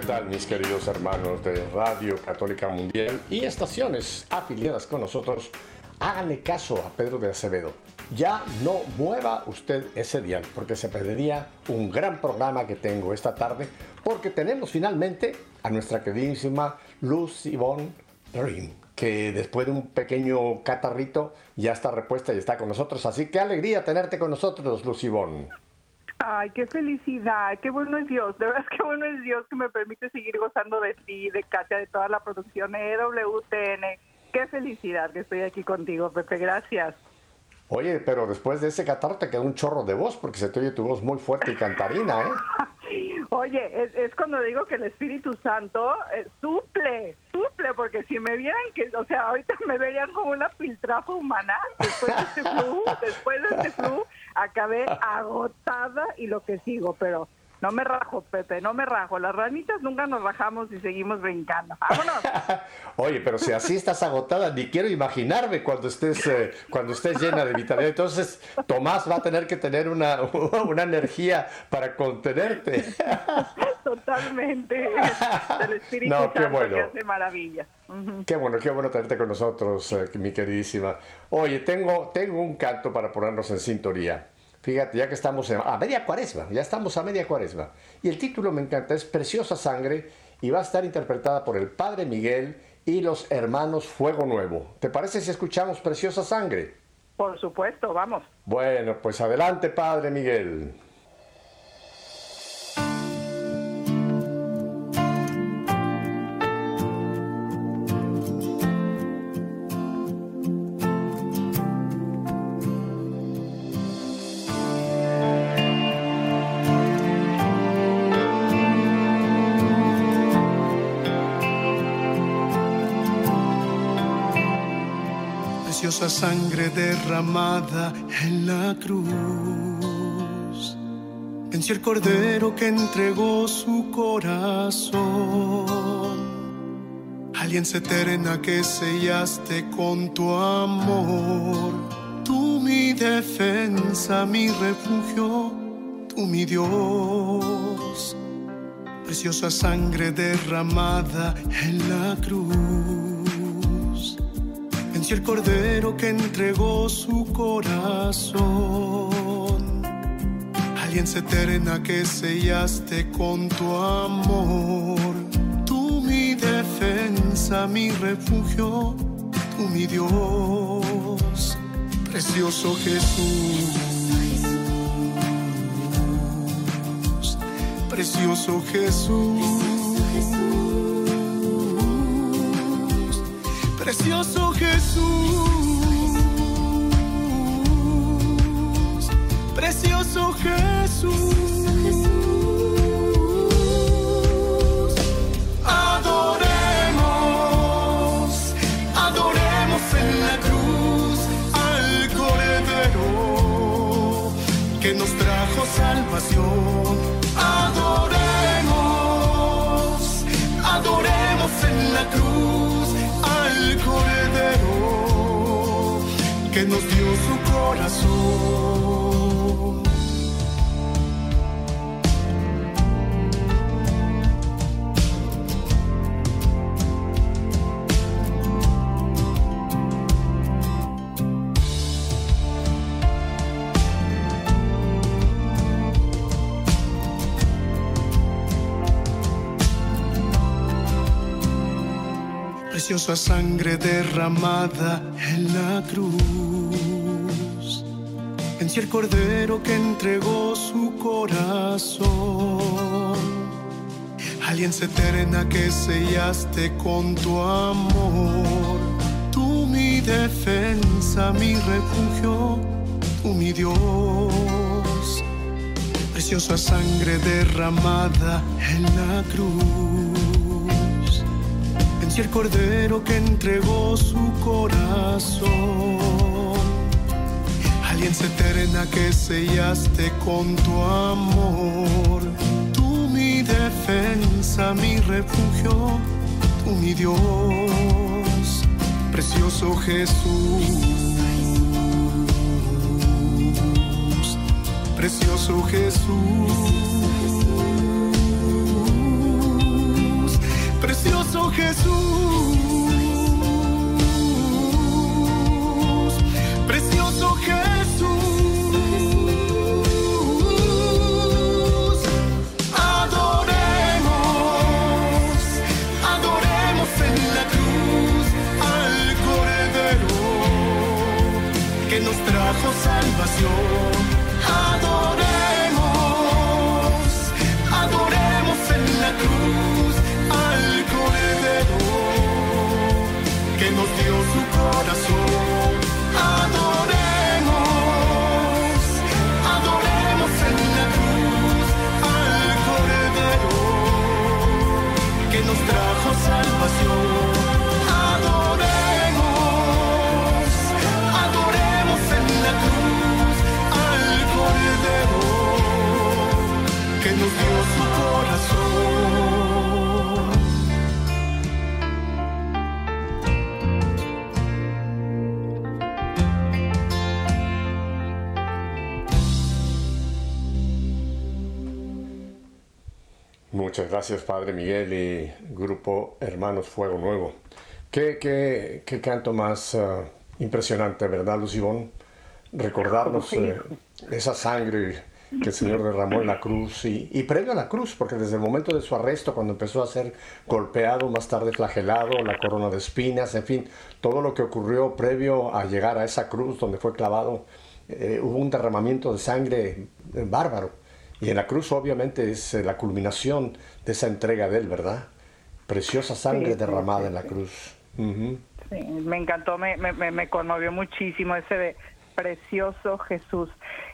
¿Qué tal mis queridos hermanos de Radio Católica Mundial y estaciones afiliadas con nosotros? Háganle caso a Pedro de Acevedo. Ya no mueva usted ese dial porque se perdería un gran programa que tengo esta tarde porque tenemos finalmente a nuestra queridísima Luz Yvonne Rim que después de un pequeño catarrito ya está repuesta y está con nosotros. Así que alegría tenerte con nosotros, Luz Yvonne. Ay, qué felicidad, qué bueno es Dios, de verdad qué bueno es Dios que me permite seguir gozando de ti, de Katia, de toda la producción EWTN. Qué felicidad que estoy aquí contigo, Pepe, gracias. Oye, pero después de ese catarro te quedó un chorro de voz porque se te oye tu voz muy fuerte y cantarina, ¿eh? Oye, es, es cuando digo que el Espíritu Santo eh, suple, suple, porque si me vieran que, o sea, ahorita me verían como una piltrafa humana, después de este flu, después de este flu, acabé agotada y lo que sigo, pero no me rajo, Pepe, no me rajo. Las ranitas nunca nos rajamos y seguimos brincando. ¡Vámonos! Oye, pero si así estás agotada, ni quiero imaginarme cuando estés, eh, cuando estés llena de vitalidad. Entonces, Tomás va a tener que tener una, una energía para contenerte. Totalmente. El Espíritu No, qué bueno. que hace maravillas. Ujú. Qué bueno, qué bueno tenerte con nosotros, eh, mi queridísima. Oye, tengo, tengo un canto para ponernos en sintonía. Fíjate, ya que estamos en- a media cuaresma, ya estamos a media cuaresma. Y el título me encanta, es Preciosa Sangre y va a estar interpretada por el Padre Miguel y los hermanos Fuego Nuevo. ¿Te parece si escuchamos Preciosa Sangre? Por supuesto, vamos. Bueno, pues adelante, Padre Miguel. Derramada en la cruz. Venció el cordero que entregó su corazón. Alianza eterna que sellaste con tu amor. Tú mi defensa, mi refugio, tú mi Dios. Preciosa sangre derramada en la cruz. Venció el cordero que entregó su corazón. Alianza eterna que sellaste con tu amor. Tú mi defensa, mi refugio, tú mi Dios. Precioso Jesús. Precioso Jesús. Precioso Jesús, precioso Jesús. Adoremos, adoremos en la cruz al Cordero que nos trajo salvación. Que nos dio su corazón. Preciosa sangre derramada en la cruz. Venció el cordero que entregó su corazón. Alianza eterna que sellaste con tu amor. Tú mi defensa, mi refugio, tú mi Dios. Preciosa sangre derramada en la cruz el cordero que entregó su corazón. Alianza eterna que sellaste con tu amor. Tú mi defensa, mi refugio, tú mi Dios, precioso Jesús. Precioso Jesús. Precioso Jesús, precioso Jesús. Adoremos, adoremos en la cruz al Cordero que nos trajo salvación. En corazón adoremos, adoremos en la cruz al Cordero que nos trajo salvación. Muchas gracias, Padre Miguel y Grupo Hermanos Fuego Nuevo. Qué, qué, qué canto más uh, impresionante, ¿verdad, Lucibón? Recordarnos eh, esa sangre que el Señor derramó en la cruz y, y, previo a la cruz, porque desde el momento de su arresto, cuando empezó a ser golpeado, más tarde flagelado, la corona de espinas, en fin, todo lo que ocurrió previo a llegar a esa cruz donde fue clavado, eh, hubo un derramamiento de sangre bárbaro. Y en la cruz obviamente es eh, la culminación de esa entrega de él, ¿verdad? Preciosa sangre derramada en la cruz. Sí, me encantó, me, me, me conmovió muchísimo ese de precioso Jesús.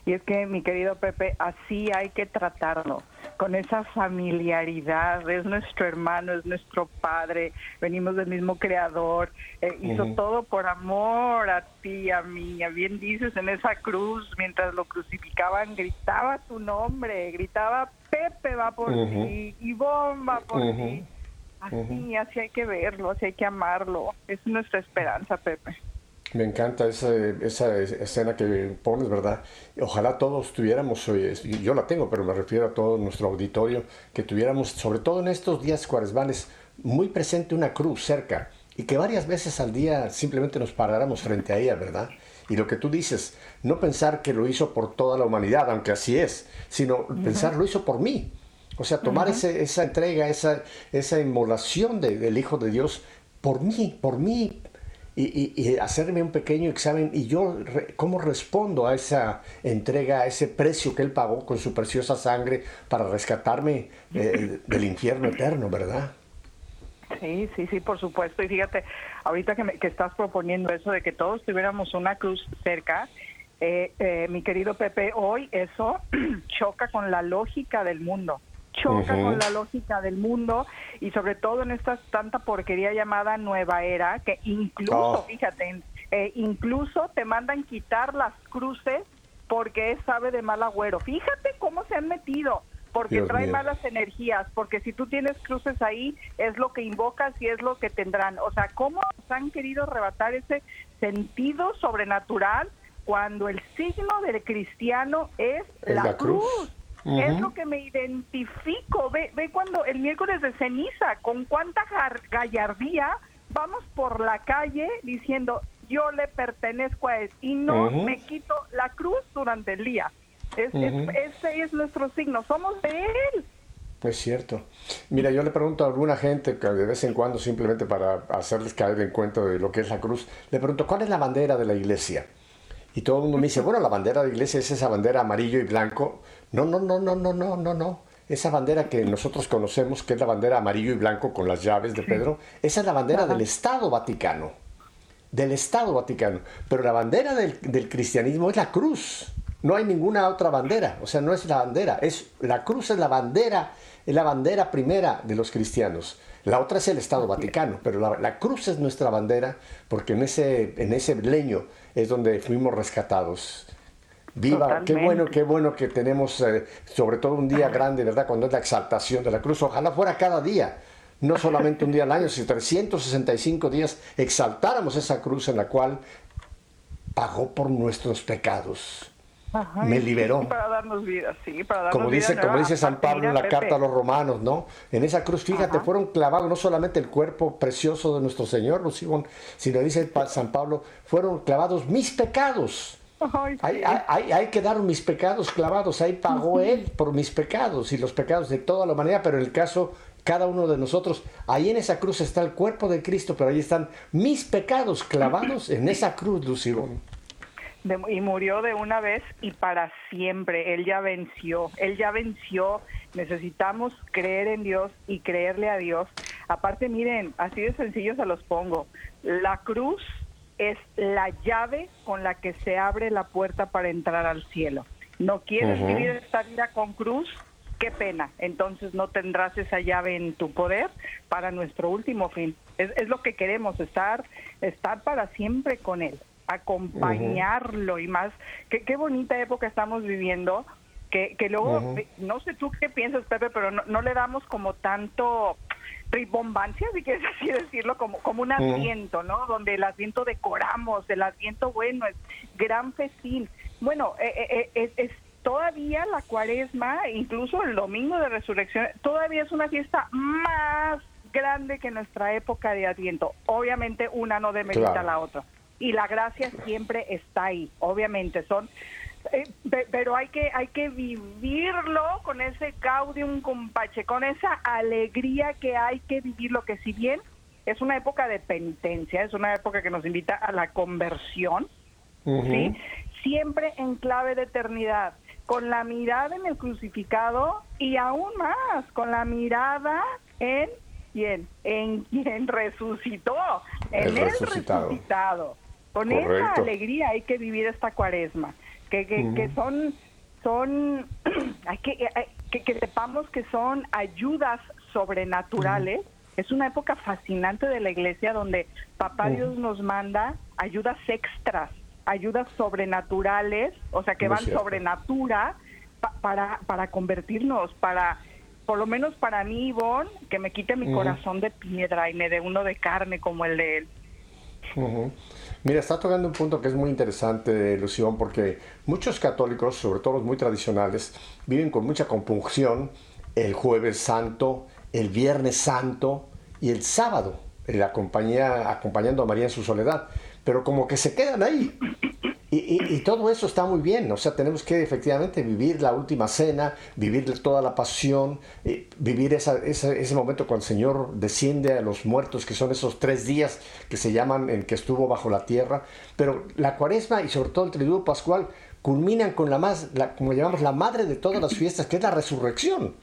Y es que, mi querido Pepe, así hay que tratarlo, con esa familiaridad. Es nuestro hermano, es nuestro padre, venimos del mismo creador, eh, hizo todo por amor a ti, a mí. Bien dices, en esa cruz, mientras lo crucificaban, gritaba tu nombre, gritaba Pepe va por ti, y bomba por ti. Así, así hay que verlo, así hay que amarlo. Es nuestra esperanza, Pepe. Me encanta esa, esa escena que pones, ¿verdad? Ojalá todos tuviéramos, yo la tengo, pero me refiero a todo nuestro auditorio, que tuviéramos, sobre todo en estos días cuaresmales, muy presente una cruz cerca y que varias veces al día simplemente nos paráramos frente a ella, ¿verdad? Y lo que tú dices, no pensar que lo hizo por toda la humanidad, aunque así es, sino pensar lo hizo por mí. O sea, tomar esa entrega, esa, esa inmolación del Hijo de Dios por mí, por mí, y, hacerme un pequeño examen y yo cómo respondo a esa entrega, a ese precio que él pagó con su preciosa sangre para rescatarme eh, del infierno eterno, ¿verdad? Sí, sí, sí, por supuesto. Y fíjate, ahorita que, que estás proponiendo eso de que todos tuviéramos una cruz cerca, eh, eh, mi querido Pepe, hoy eso choca con la lógica del mundo choca con la lógica del mundo y sobre todo en esta tanta porquería llamada nueva era que incluso, oh. fíjate, eh, incluso te mandan quitar las cruces porque es sabe de mal agüero. Fíjate cómo se han metido porque trae malas energías, porque si tú tienes cruces ahí, es lo que invocas y es lo que tendrán. O sea, ¿cómo han querido arrebatar ese sentido sobrenatural cuando el signo del cristiano es, la, cruz? Es lo que me identifico. Ve, ve cuando el miércoles de ceniza, con cuánta gallardía vamos por la calle diciendo yo le pertenezco a él y no me quito la cruz durante el día. ese es nuestro signo, somos de él. Es cierto. Mira, yo le pregunto a alguna gente que de vez en cuando, simplemente para hacerles caer en cuenta de lo que es la cruz, le pregunto, ¿cuál es la bandera de la iglesia? Y todo el mundo me dice, bueno, la bandera de la iglesia es esa bandera amarillo y blanco no, no, no, no, no, no, no, no. Esa bandera que nosotros conocemos, que es la bandera amarillo y blanco con las llaves de Pedro, esa es la bandera del Estado Vaticano. Del Estado Vaticano. Pero la bandera del, cristianismo es la cruz. No hay ninguna otra bandera. O sea, no es la bandera. Es, la cruz es la bandera es la bandera primera de los cristianos. La otra es el Estado Vaticano, pero la, la cruz es nuestra bandera porque en ese, en ese leño es donde fuimos rescatados. Viva, qué bueno, qué bueno que tenemos, eh, sobre todo un día grande, ¿verdad? Cuando es la exaltación de la cruz. Ojalá fuera cada día, no solamente un día al año, sino 365 días exaltáramos esa cruz en la cual pagó por nuestros pecados. me liberó. Para darnos vida, sí, para darnos como dice, vida como dice San Pablo en la Pepe. carta a los romanos, ¿no? En esa cruz, fíjate, Ajá. fueron clavados no solamente el cuerpo precioso de nuestro Señor, sino dice San Pablo, fueron clavados mis pecados. Ay, Ahí, sí. ahí- ahí- ahí quedaron mis pecados clavados, ahí pagó Él por mis pecados y los pecados de toda la humanidad, pero en el caso, cada uno de nosotros, ahí en esa cruz está el cuerpo de Cristo, pero ahí están mis pecados clavados en esa cruz, Lucibón. De- y murió de una vez y para siempre. Él ya venció, él ya venció. Necesitamos creer en Dios y creerle a Dios. Aparte, miren, así de sencillo se los pongo. La cruz es la llave con la que se abre la puerta para entrar al cielo. ¿No quieres vivir esta vida con cruz? Qué pena. Entonces no tendrás esa llave en tu poder para nuestro último fin. Es, es lo que queremos, estar, estar para siempre con Él, acompañarlo y más. Qué, qué bonita época estamos viviendo. Que, que luego, eh, no sé tú qué piensas, Pepe, pero no, no le damos como tanto ribombancia, si quieres así decirlo, como, como un Ujú. asiento, ¿no? Donde el asiento decoramos, el asiento bueno, es gran festín. Bueno, eh, eh, eh, es, es todavía la cuaresma, incluso el domingo de resurrección, todavía es una fiesta más grande que nuestra época de Adviento. Obviamente una no demerita Claro. la otra. Y la gracia siempre está ahí, obviamente. Son eh, pe- pero hay que hay que vivirlo con ese gaudium compache, con esa alegría que hay que vivirlo, que si bien es una época de penitencia, es una época que nos invita a la conversión, ¿sí? Siempre en clave de eternidad, con la mirada en el crucificado y aún más, con la mirada en quién, en quien resucitó, en El el resucitado. resucitado. Con esa alegría hay que vivir esta cuaresma, que, que, que son, son, hay que, hay- que, que sepamos que son ayudas sobrenaturales. Es una época fascinante de la iglesia donde Papá Dios nos manda ayudas extras, ayudas sobrenaturales, o sea, que van cierto. sobre natura pa- para, para convertirnos, para, por lo menos para mí, Ivonne, que me quite mi corazón de piedra y me dé uno de carne como el de él. Ujú. Mira, está tocando un punto que es muy interesante, Lución, porque muchos católicos, sobre todo los muy tradicionales, viven con mucha compunción el jueves santo, el viernes santo y el sábado, en la compañía, acompañando a María en su soledad, pero como que se quedan ahí. Y, y- todo eso está muy bien, o sea, tenemos que efectivamente vivir la última cena, vivir toda la pasión, eh, vivir esa- esa- ese momento cuando el Señor desciende a los muertos, que son esos tres días que se llaman en que estuvo bajo la tierra. Pero la cuaresma y sobre todo el triduo pascual culminan con la más, como llamamos, la madre de todas las fiestas, que es la resurrección.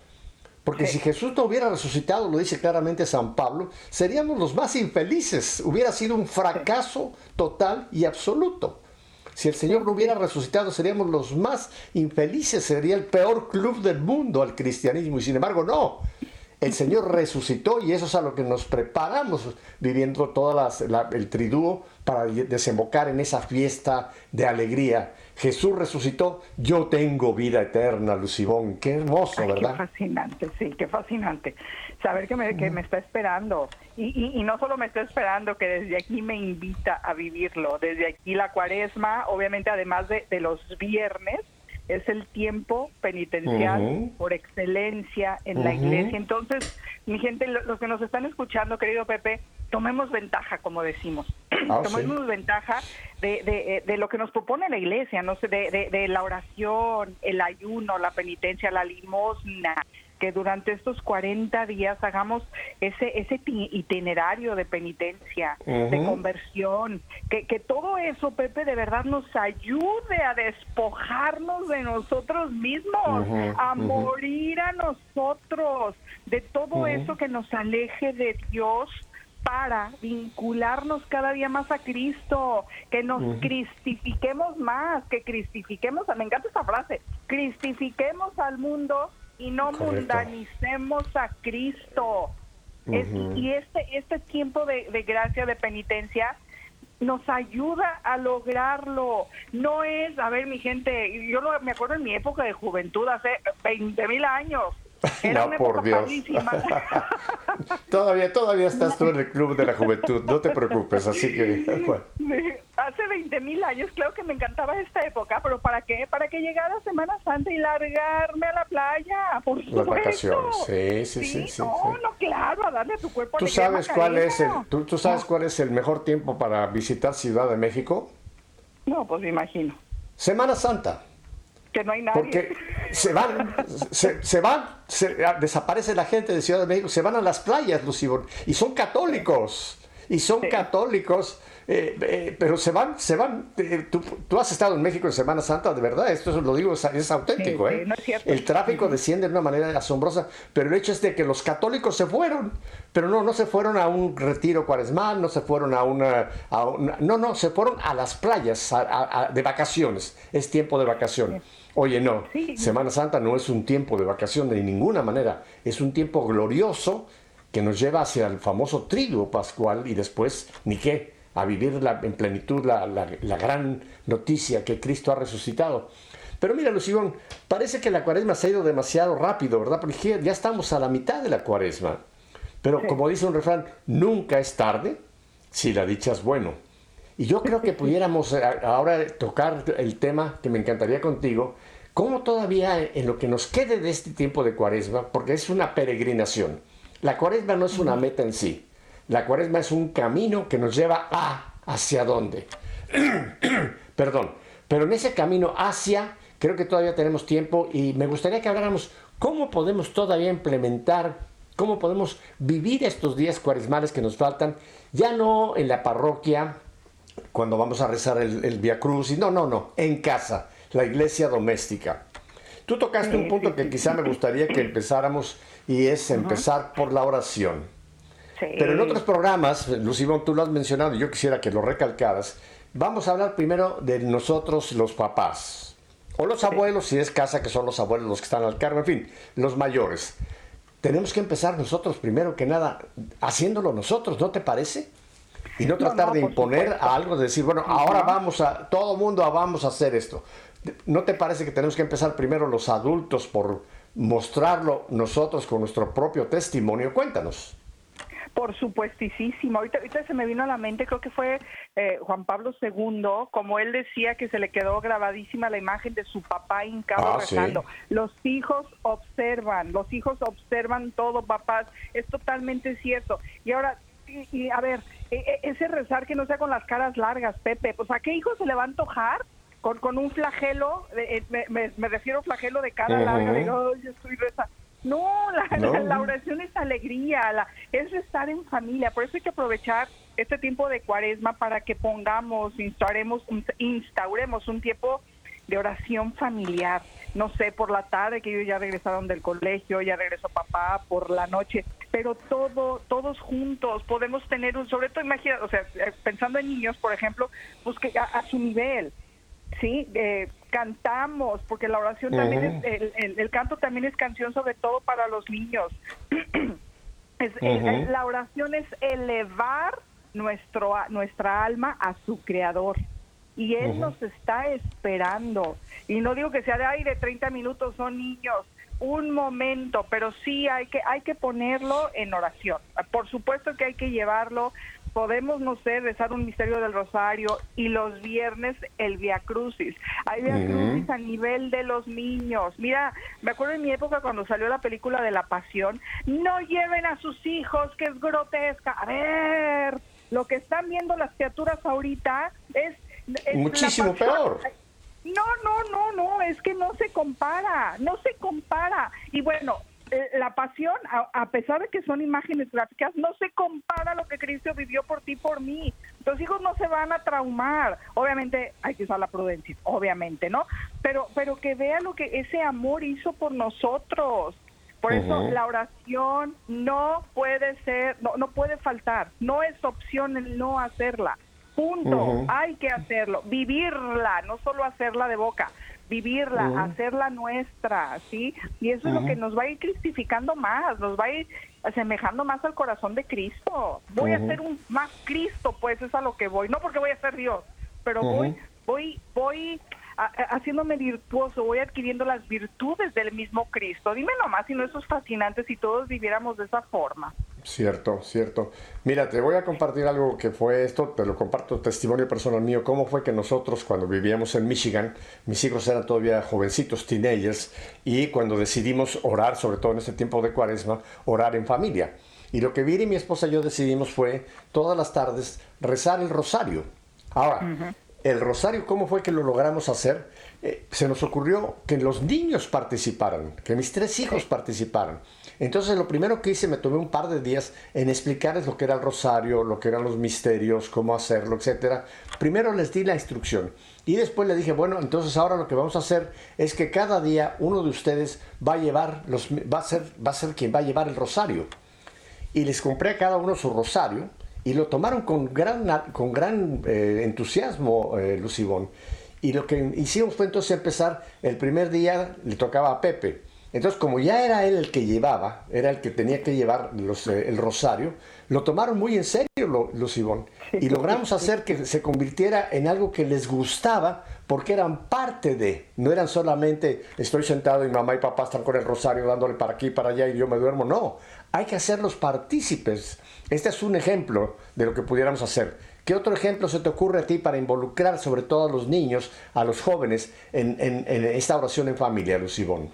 Porque si Jesús no hubiera resucitado, lo dice claramente San Pablo, seríamos los más infelices. Hubiera sido un fracaso total y absoluto. Si el Señor no hubiera resucitado, seríamos los más infelices. Sería el peor club del mundo al cristianismo. Y sin embargo, no. El Señor resucitó y eso es a lo que nos preparamos viviendo todo el triduo para desembocar en esa fiesta de alegría. Jesús resucitó, yo tengo vida eterna, Lucibón. Qué hermoso, Ay, ¿verdad? Qué fascinante, sí, qué fascinante. Saber que me, que me está esperando. Y, y, y no solo me está esperando, que desde aquí me invita a vivirlo. Desde aquí la cuaresma, obviamente además de, de los viernes, es el tiempo penitencial por excelencia en la iglesia. Entonces, mi gente, lo- los que nos están escuchando, querido Pepe, tomemos ventaja, como decimos. Ah, tomemos ventaja de, de, eh, de lo que nos propone la iglesia, no sé, de, de- de la oración, el ayuno, la penitencia, la limosna, que durante estos 40 días hagamos ese, ese ti- itinerario de penitencia, de conversión, que, que todo eso, Pepe, de verdad nos ayude a despojarnos de nosotros mismos, a morir a nosotros, de todo eso que nos aleje de Dios para vincularnos cada día más a Cristo, que nos cristifiquemos más, que cristifiquemos, me encanta esta frase, cristifiquemos al mundo y no Correcto. mundanicemos a Cristo. Es- y este, este tiempo de, de gracia, de penitencia, nos ayuda a lograrlo. No es, a ver, mi gente, yo lo- me acuerdo en mi época de juventud, hace 20 mil años. Era No, una por Dios. Todavía, todavía estás tú en el club de la juventud, no te preocupes, así que bueno. Hace 20 mil años, claro que me encantaba esta época, pero ¿para qué? Para que llegara Semana Santa y largarme a la playa, por Las supuesto. vacaciones, sí, sí, sí, sí, no, sí. no, claro, a darle a tu cuerpo ¿Tú sabes cuál es el, tú sabes cuál es el mejor tiempo para visitar Ciudad de México? No, pues me imagino. Semana Santa. Que no hay nadie. Porque se van, se, se van, se- ah, desaparece la gente de Ciudad de México, se van a las playas, Lucibor, y son católicos, y son católicos, eh, eh, pero se van, se van. eh, tú, tú has estado en México en Semana Santa, de verdad, esto lo digo, es, es auténtico, Sí, sí, ¿eh? no es cierto. El tráfico desciende de una manera asombrosa, pero el hecho es de que los católicos se fueron, pero no, no se fueron a un retiro cuaresmal, no se fueron a una, a una- no, no, se fueron a las playas a- a- a- de vacaciones, es tiempo de vacación. Oye, no, Sí. Semana Santa no es un tiempo de vacación de ninguna manera, es un tiempo glorioso que nos lleva hacia el famoso triduo pascual y después, ni qué, a vivir la- en plenitud la, la- la gran noticia que Cristo ha resucitado. Pero mira, Lucibón, parece que la cuaresma se ha ido demasiado rápido, ¿verdad? Porque ya- ya estamos a la mitad de la cuaresma. Pero como dice un refrán, nunca es tarde si la dicha es bueno. Y yo creo que pudiéramos eh, ahora tocar el tema que me encantaría contigo, cómo todavía en lo que nos quede de este tiempo de cuaresma, porque es una peregrinación. La cuaresma no es una meta en sí, la cuaresma es un camino que nos lleva a hacia dónde. Perdón, pero en ese camino hacia, creo que todavía tenemos tiempo y me gustaría que habláramos cómo podemos todavía implementar, cómo podemos vivir estos días cuaresmales que nos faltan, ya no en la parroquia, cuando vamos a rezar el, el Via Cruz, no, no, no, en casa, la iglesia doméstica. Tú tocaste un punto que quizá me gustaría que empezáramos y es empezar por la oración. Sí. Pero en otros programas, Lucibón, tú lo has mencionado y yo quisiera que lo recalcaras, vamos a hablar primero de nosotros los papás. O los abuelos, si es casa, que son los abuelos los que están al cargo, en fin, los mayores. Tenemos que empezar nosotros, primero que nada, haciéndolo nosotros, ¿no te parece? Y no tratar no, de imponer a algo, de decir, bueno, ahora vamos a, todo mundo vamos a hacer esto. ¿No te parece que tenemos que empezar primero los adultos por mostrarlo nosotros con nuestro propio testimonio? Cuéntanos. Por supuestísimo. Ahorita, ahorita se me vino a la mente, creo que fue eh, Juan Pablo II, como él decía que se le quedó grabadísima la imagen de su papá hincado Ah, sí. rezando. Los hijos observan, los hijos observan todo, papás. Es totalmente cierto. Y ahora, y, y, a ver, e- e- ese rezar que no sea con las caras largas, Pepe, pues ¿a qué hijo se le va a antojar? Con, con un flagelo, de- eh, me, me- me refiero a flagelo de cara Ujú. larga, digo, "Ay, estoy rezando. No, la, No. la- la oración es alegría, la- es estar en familia. Por eso hay que aprovechar este tiempo de cuaresma para que pongamos, instauremos, instauremos un tiempo de oración familiar. No sé, por la tarde, que ellos ya regresaron del colegio, ya regresó papá, por la noche, pero todo, todos juntos podemos tener un, sobre todo, imagina, o sea, eh, pensando en niños, por ejemplo, pues que a, a su nivel, Sí, eh, cantamos, porque la oración también es, el, el- el canto también es canción sobre todo para los niños. Es- el- Ujú. la oración es elevar nuestro, nuestra alma a su creador. Y Él nos está esperando. Y no digo que sea de aire, 30 minutos son niños, un momento, pero sí hay que, hay que ponerlo en oración. Por supuesto que hay que llevarlo. Podemos, no sé, rezar un misterio del rosario y los viernes el Via Crucis. Hay Via. Crucis a nivel de los niños. Mira, me acuerdo en mi época cuando salió la película de la Pasión, no lleven a sus hijos, que es grotesca. A ver, lo que están viendo las criaturas ahorita es... Muchísimo peor. No, no, no, no, es que no se compara, no se compara. Y bueno, eh, la pasión, a, pesar de que son imágenes gráficas, no se compara a lo que Cristo vivió por ti, por mí. Los hijos no se van a traumar. Obviamente hay que usar la prudencia, obviamente, ¿no? Pero, pero que vea lo que ese amor hizo por nosotros. Por eso la oración no puede ser, no, no puede faltar. No es opción el no hacerla. Punto. Hay que hacerlo, vivirla, no solo hacerla de boca. vivirla, hacerla nuestra, ¿sí? Y eso es lo que nos va a ir cristificando más, nos va a ir asemejando más al corazón de Cristo. Voy a ser un más Cristo, pues es a lo que voy, no porque voy a ser Dios, pero voy voy voy haciéndome virtuoso, voy adquiriendo las virtudes del mismo Cristo. Dime nomás si no eso es fascinante si todos viviéramos de esa forma. Cierto, cierto. Mira, te voy a compartir algo que fue esto, te lo comparto, testimonio personal mío, cómo fue que nosotros cuando vivíamos en Michigan, mis hijos eran todavía jovencitos, teenagers, y cuando decidimos orar, sobre todo en ese tiempo de cuaresma, orar en familia. Y lo que Viri, mi esposa y yo decidimos fue todas las tardes rezar el rosario. Ahora, el rosario, ¿cómo fue que lo logramos hacer? Eh, se nos ocurrió que los niños participaran, que mis tres hijos participaran. Entonces lo primero que hice, me tomé un par de días en explicarles lo que era el rosario, lo que eran los misterios, cómo hacerlo, etc. Primero les di la instrucción y después le dije, bueno, entonces ahora lo que vamos a hacer es que cada día uno de ustedes va a llevar, los, va, a ser, va a ser quien va a llevar el rosario. Y les compré a cada uno su rosario y lo tomaron con gran, con gran eh, entusiasmo, eh, Lucibón. Y lo que hicimos fue entonces empezar, el primer día le tocaba a Pepe. Entonces, como ya era él el que llevaba, era el que tenía que llevar los, eh, el rosario, lo tomaron muy en serio Lucibón. Y logramos hacer que se convirtiera en algo que les gustaba porque eran parte de, no eran solamente estoy sentado y mamá y papá están con el rosario dándole para aquí y para allá y yo me duermo. No, hay que hacerlos partícipes este es un ejemplo de lo que pudiéramos hacer. ¿Qué otro ejemplo se te ocurre a ti para involucrar sobre todo a los niños, a los jóvenes, en, esta oración en familia, Lucibón?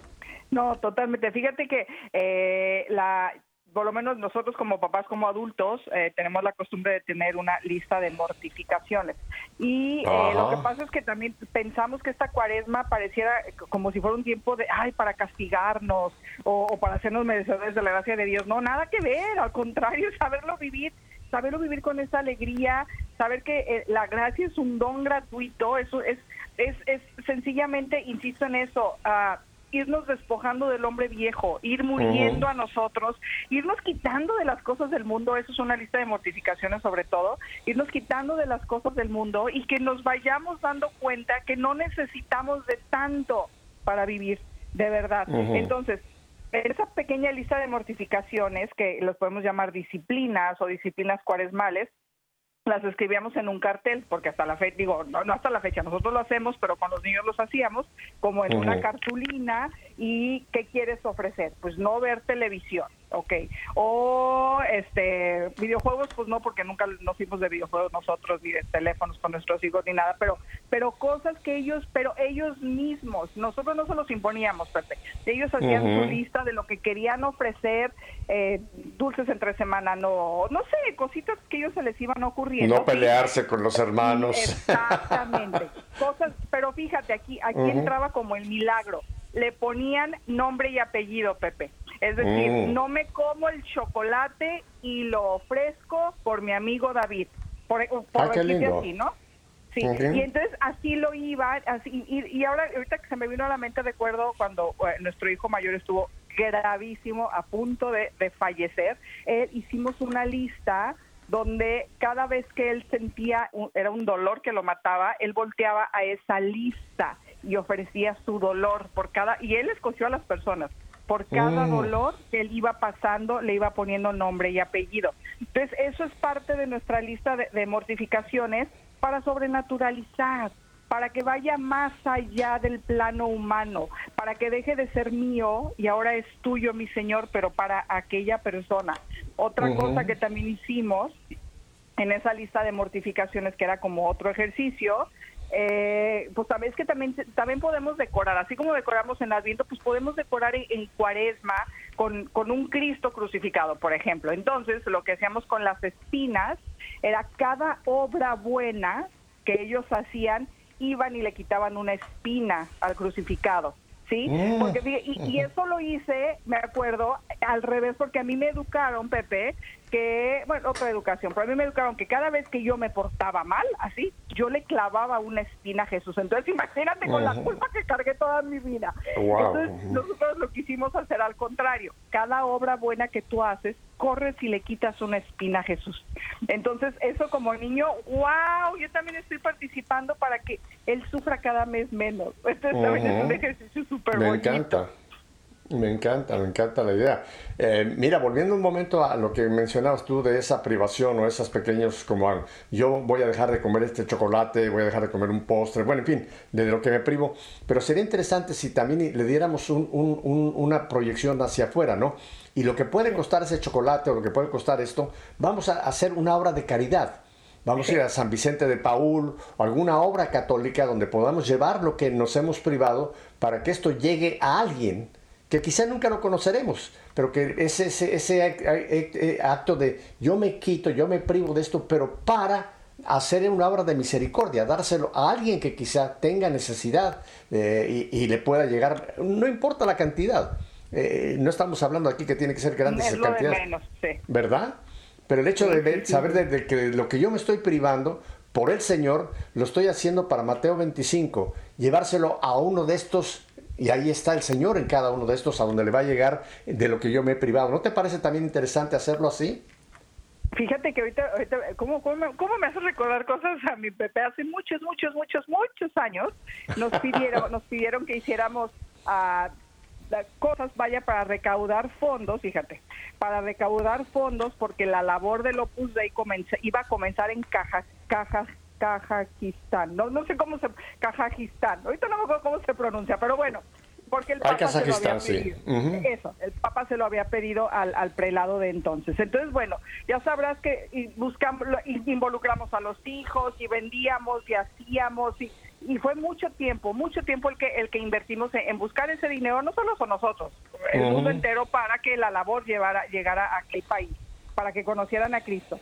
No, totalmente. Fíjate que eh, la, por lo menos nosotros como papás, como adultos, eh, tenemos la costumbre de tener una lista de mortificaciones. Y eh, lo que pasa es que también pensamos que esta cuaresma pareciera como si fuera un tiempo de, ay, para castigarnos o, para hacernos merecedores de la gracia de Dios. No, nada que ver, al contrario, saberlo vivir saberlo vivir con esa alegría, saber que eh, la gracia es un don gratuito, eso es, es, es sencillamente, insisto en eso, uh, irnos despojando del hombre viejo, ir muriendo a nosotros, irnos quitando de las cosas del mundo, eso es una lista de mortificaciones sobre todo, irnos quitando de las cosas del mundo y que nos vayamos dando cuenta que no necesitamos de tanto para vivir, de verdad. Entonces, esa pequeña lista de mortificaciones, que los podemos llamar disciplinas o disciplinas cuaresmales, las escribíamos en un cartel, porque hasta la fecha, digo, no, no, hasta la fecha, nosotros lo hacemos, pero con los niños los hacíamos, como en una cartulina, y ¿qué quieres ofrecer? Pues no ver televisión, ok. O este videojuegos, pues no, porque nunca nos fuimos de videojuegos nosotros, ni de teléfonos con nuestros hijos, ni nada, pero, pero cosas que ellos, pero ellos mismos, nosotros no se los imponíamos, Pepe. Ellos hacían su lista de lo que querían ofrecer, eh, dulces entre semana, no, no sé, cositas que ellos se les iban ocurriendo. No pelearse con los hermanos. Exactamente. cosas, pero fíjate, aquí, aquí entraba como el milagro. Le ponían nombre y apellido, Pepe. Es decir, mm. no me como el chocolate y lo ofrezco por mi amigo David. Por, por ah, así, ¿no? Sí, y entonces así lo iba, así, y, ahora ahorita que se me vino a la mente recuerdo cuando eh, nuestro hijo mayor estuvo gravísimo, a punto de, fallecer, eh, hicimos una lista donde cada vez que él sentía, era un dolor que lo mataba, él volteaba a esa lista y ofrecía su dolor por cada, y él escogió a las personas, por cada mm. dolor que él iba pasando, le iba poniendo nombre y apellido. Entonces, eso es parte de nuestra lista de, mortificaciones para sobrenaturalizar, para que vaya más allá del plano humano, para que deje de ser mío y ahora es tuyo, mi Señor, pero para aquella persona. Otra cosa que también hicimos en esa lista de mortificaciones, que era como otro ejercicio, eh, pues sabes que también también podemos decorar, así como decoramos en Adviento, pues podemos decorar en, Cuaresma con, con, un Cristo crucificado, por ejemplo. Entonces, lo que hacíamos con las espinas era cada obra buena que ellos hacían, iban y le quitaban una espina al crucificado. ¿sí? Mm. Porque, y, y, eso lo hice, me acuerdo, al revés, porque a mí me educaron, Pepe, que, bueno, otra educación, pero a mí me educaron que cada vez que yo me portaba mal, así, yo le clavaba una espina a Jesús. Entonces, imagínate con la culpa que cargué toda mi vida. Entonces, nosotros lo quisimos hacer al contrario. Cada obra buena que tú haces, corres y le quitas una espina a Jesús. Entonces, eso como niño, wow, yo también estoy participando para que él sufra cada mes menos. Entonces, también es un ejercicio súper bonito. Me encanta. Me encanta, me encanta la idea. Eh, mira, volviendo un momento a lo que mencionabas tú de esa privación o esas pequeños como ah, yo voy a dejar de comer este chocolate, voy a dejar de comer un postre, bueno, en fin, de lo que me privo, pero sería interesante si también le diéramos una proyección hacia afuera, ¿no? Y lo que puede costar ese chocolate o lo que puede costar esto, vamos a hacer una obra de caridad. Vamos a ir a San Vicente de Paul o alguna obra católica donde podamos llevar lo que nos hemos privado para que esto llegue a alguien que quizá nunca lo conoceremos, pero que ese, ese, ese, acto de yo me quito, yo me privo de esto, pero para hacer una obra de misericordia, dárselo a alguien que quizá tenga necesidad eh, y, le pueda llegar, no importa la cantidad, eh, no estamos hablando aquí que tiene que ser grandes cantidades, ¿verdad? Pero el hecho de saber de, que lo que yo me estoy privando por el Señor, lo estoy haciendo para Mateo 25, llevárselo a uno de estos y ahí está el Señor en cada uno de estos, a donde le va a llegar de lo que yo me he privado. ¿No te parece también interesante hacerlo así? Fíjate que ahorita, ahorita ¿cómo, cómo, me hace recordar cosas a mi Pepe? Hace muchos, muchos, muchos, muchos años nos pidieron, nos pidieron que hiciéramos uh, cosas, vaya, para recaudar fondos, fíjate, para recaudar fondos porque la labor del Opus Dei iba a comenzar en cajas, cajas Kazajistán. No, no sé cómo se... Kazajistán. Ahorita no me acuerdo cómo se pronuncia, pero bueno, porque el Papa se lo había pedido. Eso, el Papa se lo había pedido al, al, prelado de entonces. Entonces, bueno, ya sabrás que buscamos, involucramos a los hijos y vendíamos y hacíamos y, y fue mucho tiempo, mucho tiempo el que el que invertimos en, buscar ese dinero, no solo son nosotros, el mundo entero para que la labor llevara, llegara a aquel país, para que conocieran a Cristo.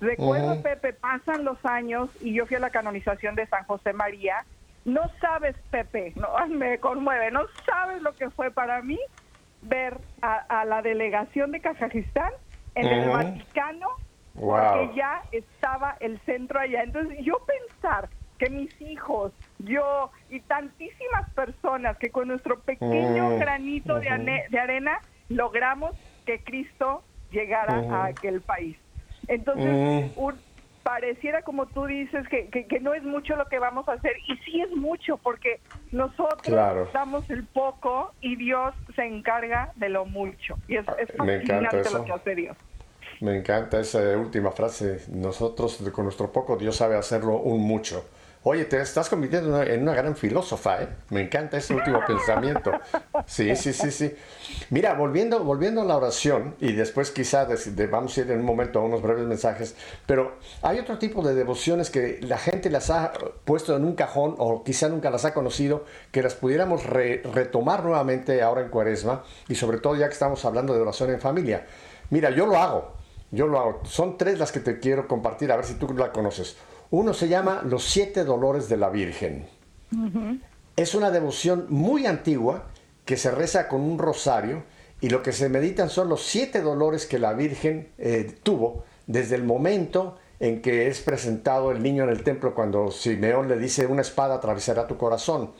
Recuerdo, Pepe, pasan los años y yo fui a la canonización de San José María. No sabes, Pepe, no, me conmueve, no sabes lo que fue para mí ver a, la delegación de Kazajistán en el Vaticano, porque ya estaba el centro allá. Entonces, yo pensar que mis hijos, yo y tantísimas personas que con nuestro pequeño granito de, de arena logramos que Cristo llegara a aquel país. Entonces, mm. pareciera como tú dices que, que, no es mucho lo que vamos a hacer y sí es mucho porque nosotros damos el poco y Dios se encarga de lo mucho y es, es fascinante lo que hace Dios. Me encanta esa última frase. Nosotros con nuestro poco Dios sabe hacerlo un mucho. Oye, te estás convirtiendo en una gran filósofa, ¿eh? Me encanta ese último pensamiento. Sí, sí, sí, sí. Mira, volviendo, volviendo a la oración, y después quizá vamos a ir en un momento a unos breves mensajes, pero hay otro tipo de devociones que la gente las ha puesto en un cajón o quizá nunca las ha conocido, que las pudiéramos retomar nuevamente ahora en cuaresma, y sobre todo ya que estamos hablando de oración en familia. Mira, yo lo hago, yo lo hago. Son tres las que te quiero compartir, a ver si tú la conoces. Uno se llama Los Siete Dolores de la Virgen. Es una devoción muy antigua que se reza con un rosario y lo que se meditan son los siete dolores que la Virgen eh, tuvo desde el momento en que es presentado el niño en el templo cuando Simeón le dice una espada atravesará tu corazón.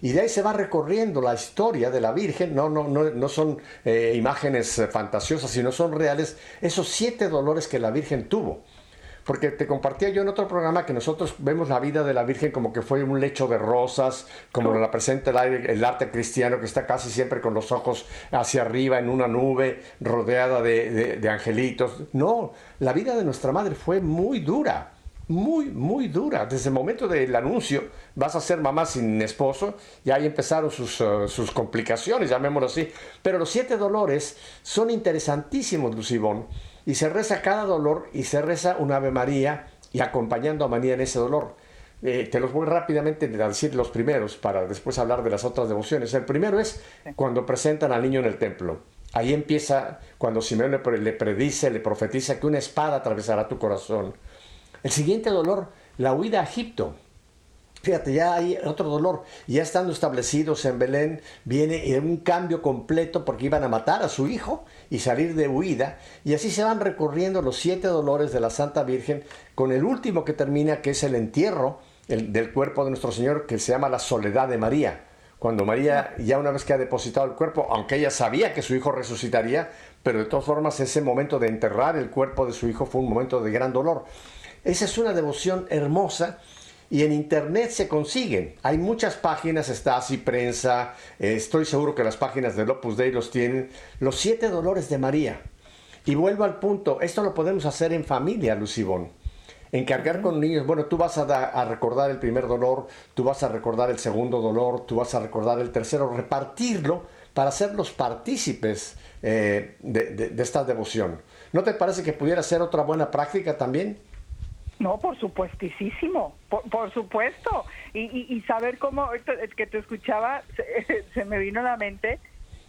Y de ahí se va recorriendo la historia de la Virgen, no, no, no, no son eh, imágenes fantasiosas, sino son reales, esos siete dolores que la Virgen tuvo porque te compartía yo en otro programa que nosotros vemos la vida de la Virgen como que fue un lecho de rosas, como la presenta el, arte cristiano que está casi siempre con los ojos hacia arriba en una nube rodeada de, angelitos. No, la vida de nuestra madre fue muy dura muy, muy dura. Desde el momento del anuncio, vas a ser mamá sin esposo, y ahí empezaron sus, uh, sus complicaciones, llamémoslo así. Pero los siete dolores son interesantísimos, Lucibón y se reza cada dolor y se reza un Ave María y acompañando a María en ese dolor. Eh, te los voy rápidamente a decir los primeros para después hablar de las otras devociones. El primero es cuando presentan al niño en el templo. Ahí empieza cuando Simeón le, predice, le profetiza que una espada atravesará tu corazón. El siguiente dolor, la huida a Egipto. Fíjate, ya hay otro dolor. Ya estando establecidos en Belén, viene un cambio completo porque iban a matar a su hijo y salir de huida. Y así se van recorriendo los siete dolores de la Santa Virgen, con el último que termina, que es el entierro del cuerpo de nuestro Señor, que se llama la soledad de María. Cuando María, ya una vez que ha depositado el cuerpo, aunque ella sabía que su hijo resucitaría, pero de todas formas ese momento de enterrar el cuerpo de su hijo fue un momento de gran dolor. Esa es una devoción hermosa y en internet se consiguen. Hay muchas páginas, está así prensa, eh, estoy seguro que las páginas del Opus Dei los tienen. Los siete dolores de María. Y vuelvo al punto, esto lo podemos hacer en familia, Lucibón. Encargar con niños, bueno, tú vas a, recordar el primer dolor, tú vas a recordar el segundo dolor, tú vas a recordar el tercero, repartirlo para hacerlos partícipes eh, de esta devoción. ¿No te parece que pudiera ser otra buena práctica también? No, por supuestísimo, por, supuesto. Y, y, saber cómo, que te escuchaba, se, me vino a la mente,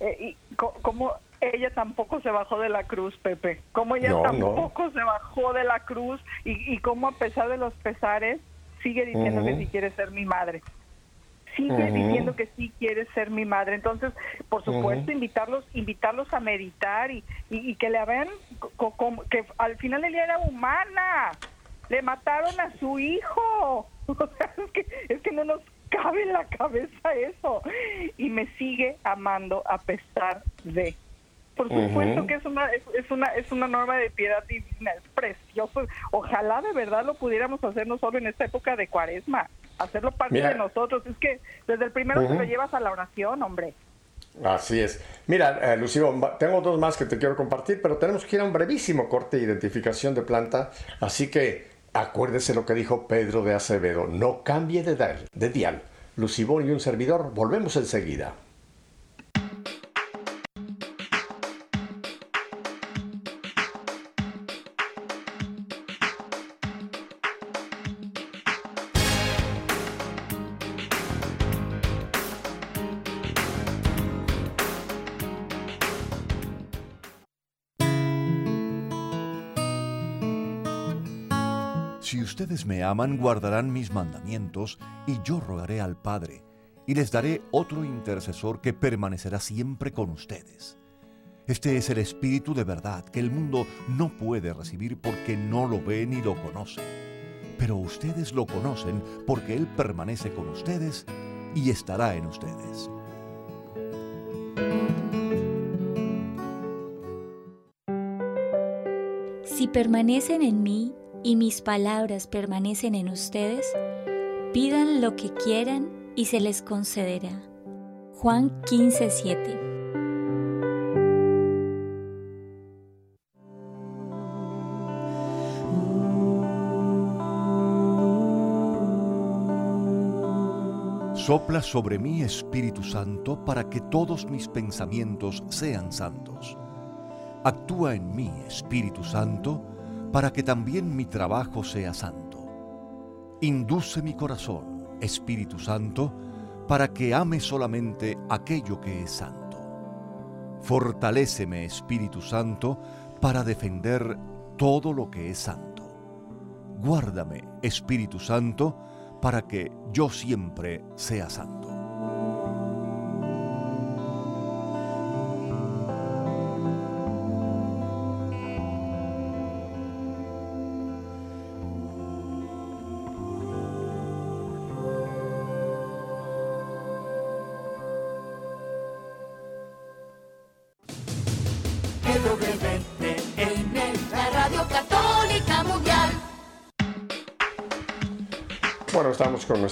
eh, y cómo ella tampoco se bajó de la cruz, Pepe. Cómo ella tampoco se bajó de la cruz y, y cómo a pesar de los pesares sigue diciendo que sí quiere ser mi madre. Sigue diciendo que sí quiere ser mi madre. Entonces, por supuesto, invitarlos invitarlos a meditar y, y, que le vean que al final ella era humana le mataron a su hijo. es, que, es que no nos cabe en la cabeza eso. Y me sigue amando a pesar de. Por supuesto que es una, es, una es una norma de piedad divina, es precioso. Ojalá de verdad lo pudiéramos hacer no solo en esta época de cuaresma, hacerlo parte de nosotros. Es que desde el primero te lo llevas a la oración, hombre. Así es. Mira, eh, tengo dos más que te quiero compartir, pero tenemos que ir a un brevísimo corte de identificación de planta, así que Acuérdese lo que dijo Pedro de Acevedo, no cambie de dial. Lucibón y un servidor, volvemos enseguida. Aman, guardarán mis mandamientos, y yo rogaré al Padre, y les daré otro intercesor que permanecerá siempre con ustedes. Este es el Espíritu de verdad que el mundo no puede recibir porque no lo ve ni lo conoce. Pero ustedes lo conocen porque Él permanece con ustedes y estará en ustedes. Si permanecen en mí y mis palabras permanecen en ustedes, pidan lo que quieran y se les concederá. Juan 15:7 Sopla sobre mí Espíritu Santo para que todos mis pensamientos sean santos. Actúa en mí Espíritu Santo para que también mi trabajo sea santo. Induce mi corazón, Espíritu Santo, para que ame solamente aquello que es santo. Fortaléceme, Espíritu Santo, para defender todo lo que es santo. Guárdame, Espíritu Santo, para que yo siempre sea santo.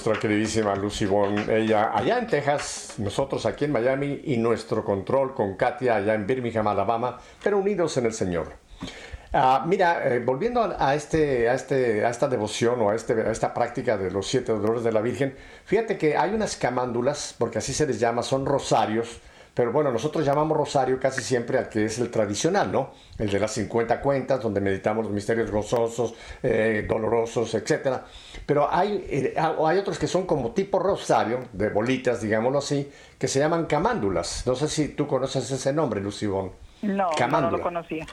Nuestra queridísima Lucy Bon, ella allá en Texas, nosotros aquí en Miami y nuestro control con Katia allá en Birmingham, Alabama, pero unidos en el Señor. Ah, mira, eh, volviendo a, este, a, este, a esta devoción o a, este, a esta práctica de los siete dolores de la Virgen, fíjate que hay unas camándulas, porque así se les llama, son rosarios, pero bueno, nosotros llamamos rosario casi siempre al que es el tradicional, ¿no? El de las 50 cuentas, donde meditamos los misterios gozosos, eh, dolorosos, etc. Pero hay, eh, hay otros que son como tipo rosario, de bolitas, digámoslo así, que se llaman camándulas. No sé si tú conoces ese nombre, Lucibón. No, no lo conocía.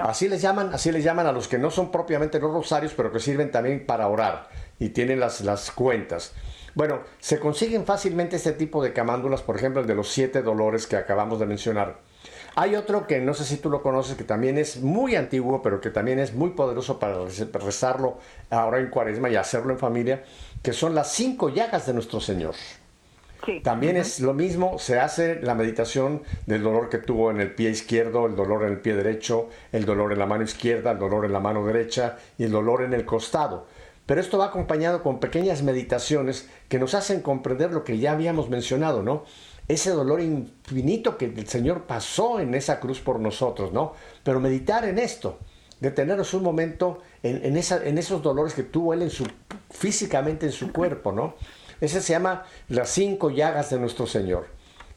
Así les llaman, así les llaman a los que no son propiamente los rosarios, pero que sirven también para orar y tienen las, las cuentas. Bueno, se consiguen fácilmente este tipo de camándulas, por ejemplo, el de los siete dolores que acabamos de mencionar. Hay otro que no sé si tú lo conoces, que también es muy antiguo, pero que también es muy poderoso para rezarlo ahora en cuaresma y hacerlo en familia, que son las cinco llagas de nuestro Señor. También es lo mismo, se hace la meditación del dolor que tuvo en el pie izquierdo, el dolor en el pie derecho, el dolor en la mano izquierda, el dolor en la mano derecha y el dolor en el costado. Pero esto va acompañado con pequeñas meditaciones que nos hacen comprender lo que ya habíamos mencionado, ¿no? Ese dolor infinito que el Señor pasó en esa cruz por nosotros, ¿no? Pero meditar en esto, detenernos un momento en, esos dolores que tuvo Él en su, físicamente en su cuerpo, ¿no? Ese se llama las cinco llagas de nuestro Señor.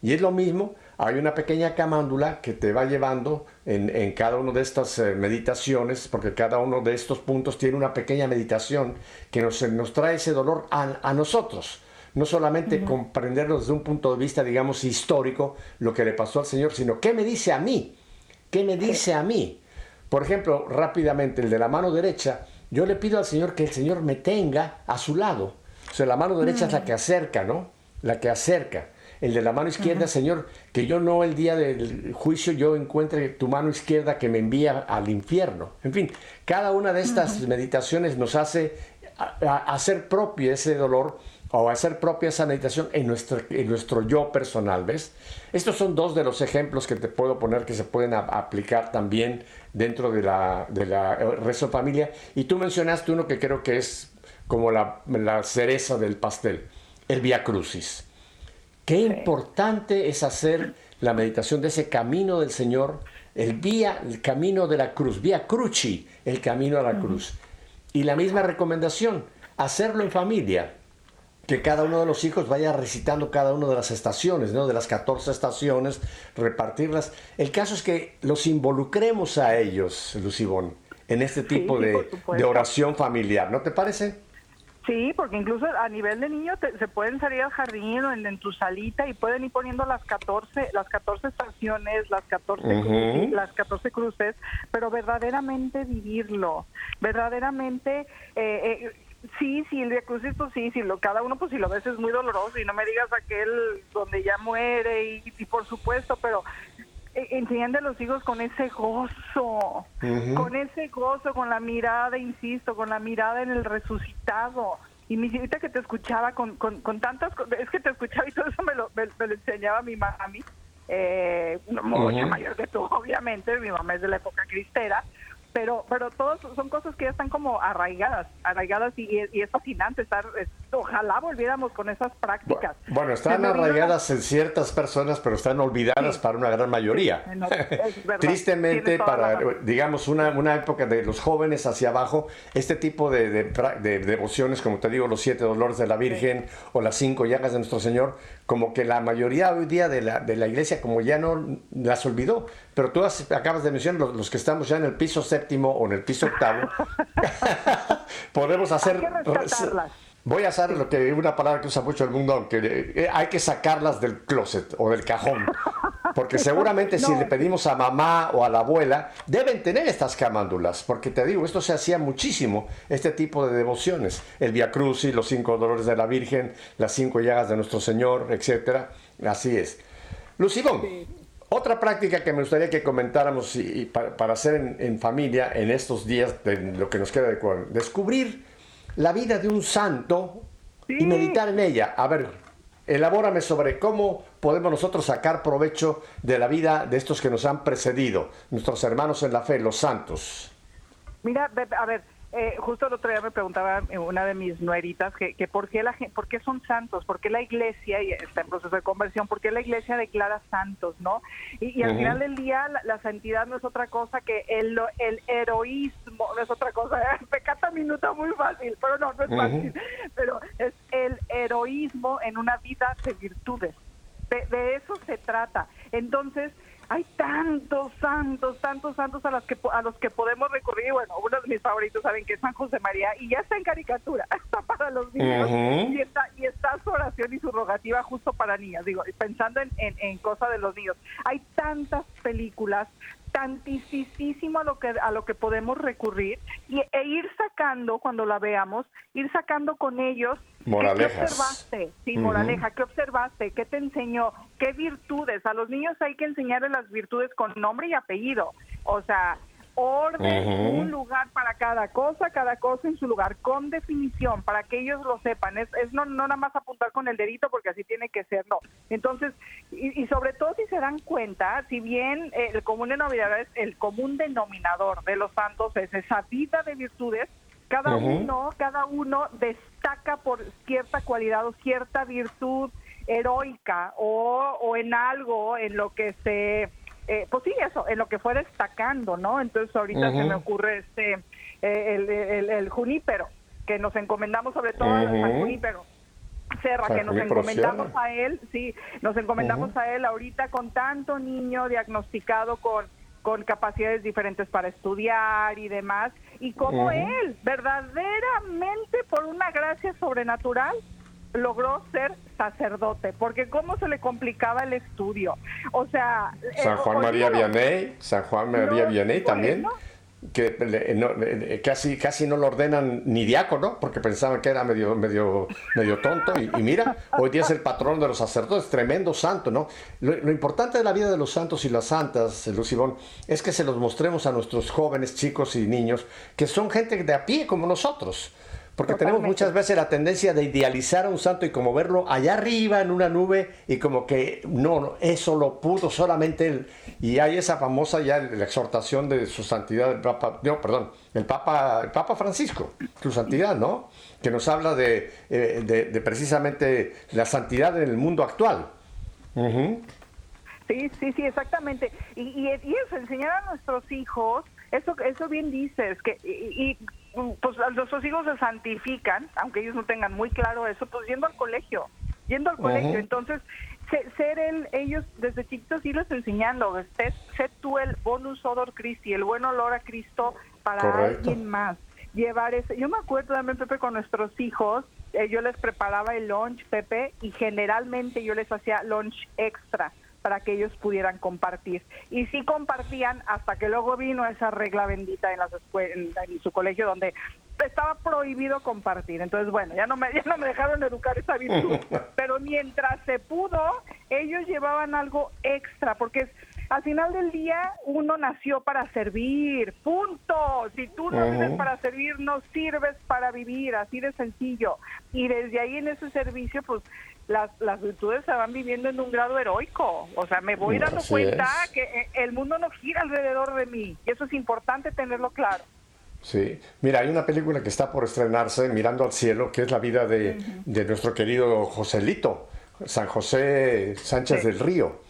Y es lo mismo, hay una pequeña camándula que te va llevando en, cada una de estas eh, meditaciones, porque cada uno de estos puntos tiene una pequeña meditación que nos, nos trae ese dolor a, nosotros. No solamente comprenderlo desde un punto de vista, digamos, histórico, lo que le pasó al Señor, sino qué me dice a mí, qué me dice a mí. Por ejemplo, rápidamente, el de la mano derecha, yo le pido al Señor que el Señor me tenga a su lado o sea, la mano derecha es la mm. que acerca, ¿no? La que acerca. El de la mano izquierda, Señor, que yo no el día del juicio yo encuentre tu mano izquierda que me envía al infierno. En fin, cada una de estas meditaciones nos hace hacer propio ese dolor o hacer propia esa meditación en nuestro, en nuestro yo personal, ¿ves? Estos son dos de los ejemplos que te puedo poner que se pueden aplicar también dentro de la, de la eh, rezo familia. Y tú mencionaste uno que creo que es como la, cereza del pastel, el Via Crucis. Qué importante es hacer la meditación de ese camino del Señor, el vía, el camino de la cruz, vía cruci, el camino a la cruz. Y la misma recomendación, hacerlo en familia, que cada uno de los hijos vaya recitando cada una de las estaciones, ¿no? de las 14 estaciones, repartirlas. El caso es que los involucremos a ellos, Lucibón, en este tipo de, de oración familiar, ¿no te parece? Sí, porque incluso a nivel de niño se pueden salir al jardín o en, tu salita y pueden ir poniendo las 14, las 14 estaciones, las 14, cruces, las 14 cruces, pero verdaderamente vivirlo, verdaderamente eh, eh, sí, sí, el Via Crucis, pues sí, sí, lo, cada uno, pues si lo ves es muy doloroso y no me digas aquel donde ya muere y por supuesto, pero enseñando a los hijos con ese gozo, con ese gozo, con la mirada, insisto, con la mirada en el resucitado. Y mi hijita que te escuchaba con, con, con tantas es que te escuchaba y todo eso me lo, me, lo enseñaba mi mami, eh, mucho mayor que tú, obviamente, mi mamá es de la época cristera, pero pero todos son cosas que ya están como arraigadas, arraigadas y, es fascinante estar, ojalá volviéramos con esas prácticas. Bueno, están arraigadas en ciertas personas, pero están olvidadas para una gran mayoría. Tristemente, para, digamos, una, una, época de los jóvenes hacia abajo, este tipo de, de, devociones, como te digo, los siete dolores de la Virgen o las cinco llagas de nuestro Señor, como que la mayoría hoy día de la, de la iglesia como ya no las olvidó, pero tú acabas de mencionar los, que estamos ya en el piso séptimo o en el piso octavo, podemos hacer... Voy a hacer lo que una palabra que usa mucho el mundo, aunque eh, hay que sacarlas del closet o del cajón. Porque seguramente si le pedimos a mamá o a la abuela, deben tener estas camándulas. Porque te digo, esto se hacía muchísimo, este tipo de devociones. El Via Crucis, los cinco dolores de la Virgen, las cinco llagas de nuestro Señor, etc. Así es. Lucidón, otra práctica que me gustaría que comentáramos y, para, hacer en, familia en estos días de lo que nos queda de descubrir la vida de un santo y meditar en ella. A ver, elabórame sobre cómo podemos nosotros sacar provecho de la vida de estos que nos han precedido, nuestros hermanos en la fe, los santos. Mira, a ver, eh, justo el otro día me preguntaba una de mis nueritas que, que por, qué la, por qué son santos, por qué la iglesia, y está en proceso de conversión, por qué la iglesia declara santos, ¿no? Y, al final del día la, santidad no es otra cosa que el, el heroísmo, no es otra cosa, pecata minuta muy fácil, pero no, no es fácil, pero es el heroísmo en una vida de virtudes. De, de eso se trata. Entonces, hay tantos santos, tantos santos a los que a los que podemos recurrir. Bueno, uno de mis favoritos saben que es San José María y ya está en caricatura, está para los niños y está y está su oración y su rogativa justo para niñas. Digo, pensando en, en, en cosa de los niños. Hay tantas películas tantísimo a lo que a lo que podemos recurrir y, e ir sacando cuando la veamos, ir sacando con ellos Moralejas. ¿Qué observaste? Sí, moraleja, ¿qué observaste? ¿Qué te enseñó? ¿Qué virtudes? A los niños hay que enseñarles las virtudes con nombre y apellido. O sea, orden, un lugar para cada cosa, cada cosa en su lugar, con definición, para que ellos lo sepan. Es, es no, no nada más apuntar con el dedito porque así tiene que ser, no. Entonces, y, sobre todo si se dan cuenta, si bien eh, el común denominador es el común denominador de los santos es esa vida de virtudes, cada uno, cada uno destaca por cierta cualidad o cierta virtud heroica o, o en algo en lo que se eh, pues sí, eso, en lo que fue destacando, ¿no? Entonces ahorita se me ocurre este, eh, el, el, el, junípero, que nos encomendamos sobre todo al junípero. Serra, que nos encomendamos a él, sí, nos encomendamos a él ahorita con tanto niño diagnosticado con, con capacidades diferentes para estudiar y demás, y como él, verdaderamente por una gracia sobrenatural, logró ser sacerdote, porque cómo se le complicaba el estudio. O sea... San eh, Juan María Vianney, San Juan María Vianney también, que eh, casi, casi no lo ordenan ni diácono, porque pensaban que era medio, medio, medio tonto, y, mira, hoy día es el patrón de los sacerdotes, tremendo santo, ¿no? Lo, importante de la vida de los santos y las santas, Lucibón, es que se los mostremos a nuestros jóvenes, chicos y niños, que son gente de a pie como nosotros porque tenemos muchas veces la tendencia de idealizar a un santo y como verlo allá arriba en una nube y como que no, eso lo pudo solamente él. Y hay esa famosa ya la exhortación de su santidad, el Papa, no, perdón, el Papa, el Papa Francisco, su santidad, ¿no? Que nos habla de, eh, de, precisamente la santidad en el mundo actual. Sí, sí, sí, exactamente. Y, y, eso, enseñar a nuestros hijos, eso, eso bien dices, que y pues nuestros hijos se santifican, aunque ellos no tengan muy claro eso, pues yendo al colegio, yendo al colegio. Entonces, ser el, ellos desde chiquitos irles enseñando, sé, sé tú el bonus odor Christi, el buen olor a Cristo para alguien más. Llevar ese, yo me acuerdo también, Pepe, con nuestros hijos, eh, yo les preparaba el lunch, Pepe, y generalmente yo les hacía lunch extra para que ellos pudieran compartir. Y sí compartían hasta que luego vino esa regla bendita en, las en, su colegio donde estaba prohibido compartir. Entonces, bueno, ya no me, ya no me dejaron educar esa virtud. Pero mientras se pudo, ellos llevaban algo extra, porque al final del día uno nació para servir, punto. Si tú no vives para servir, no sirves para vivir, así de sencillo. Y desde ahí en ese servicio, pues las, las virtudes se van viviendo en un grado heroico. O sea, me voy dando cuenta que eh, el mundo no gira alrededor de mí. Y eso es importante tenerlo claro. Sí, mira, hay una película que está por estrenarse, Mirando al Cielo, que es la vida de, de nuestro querido Joselito, San José Sánchez del Río.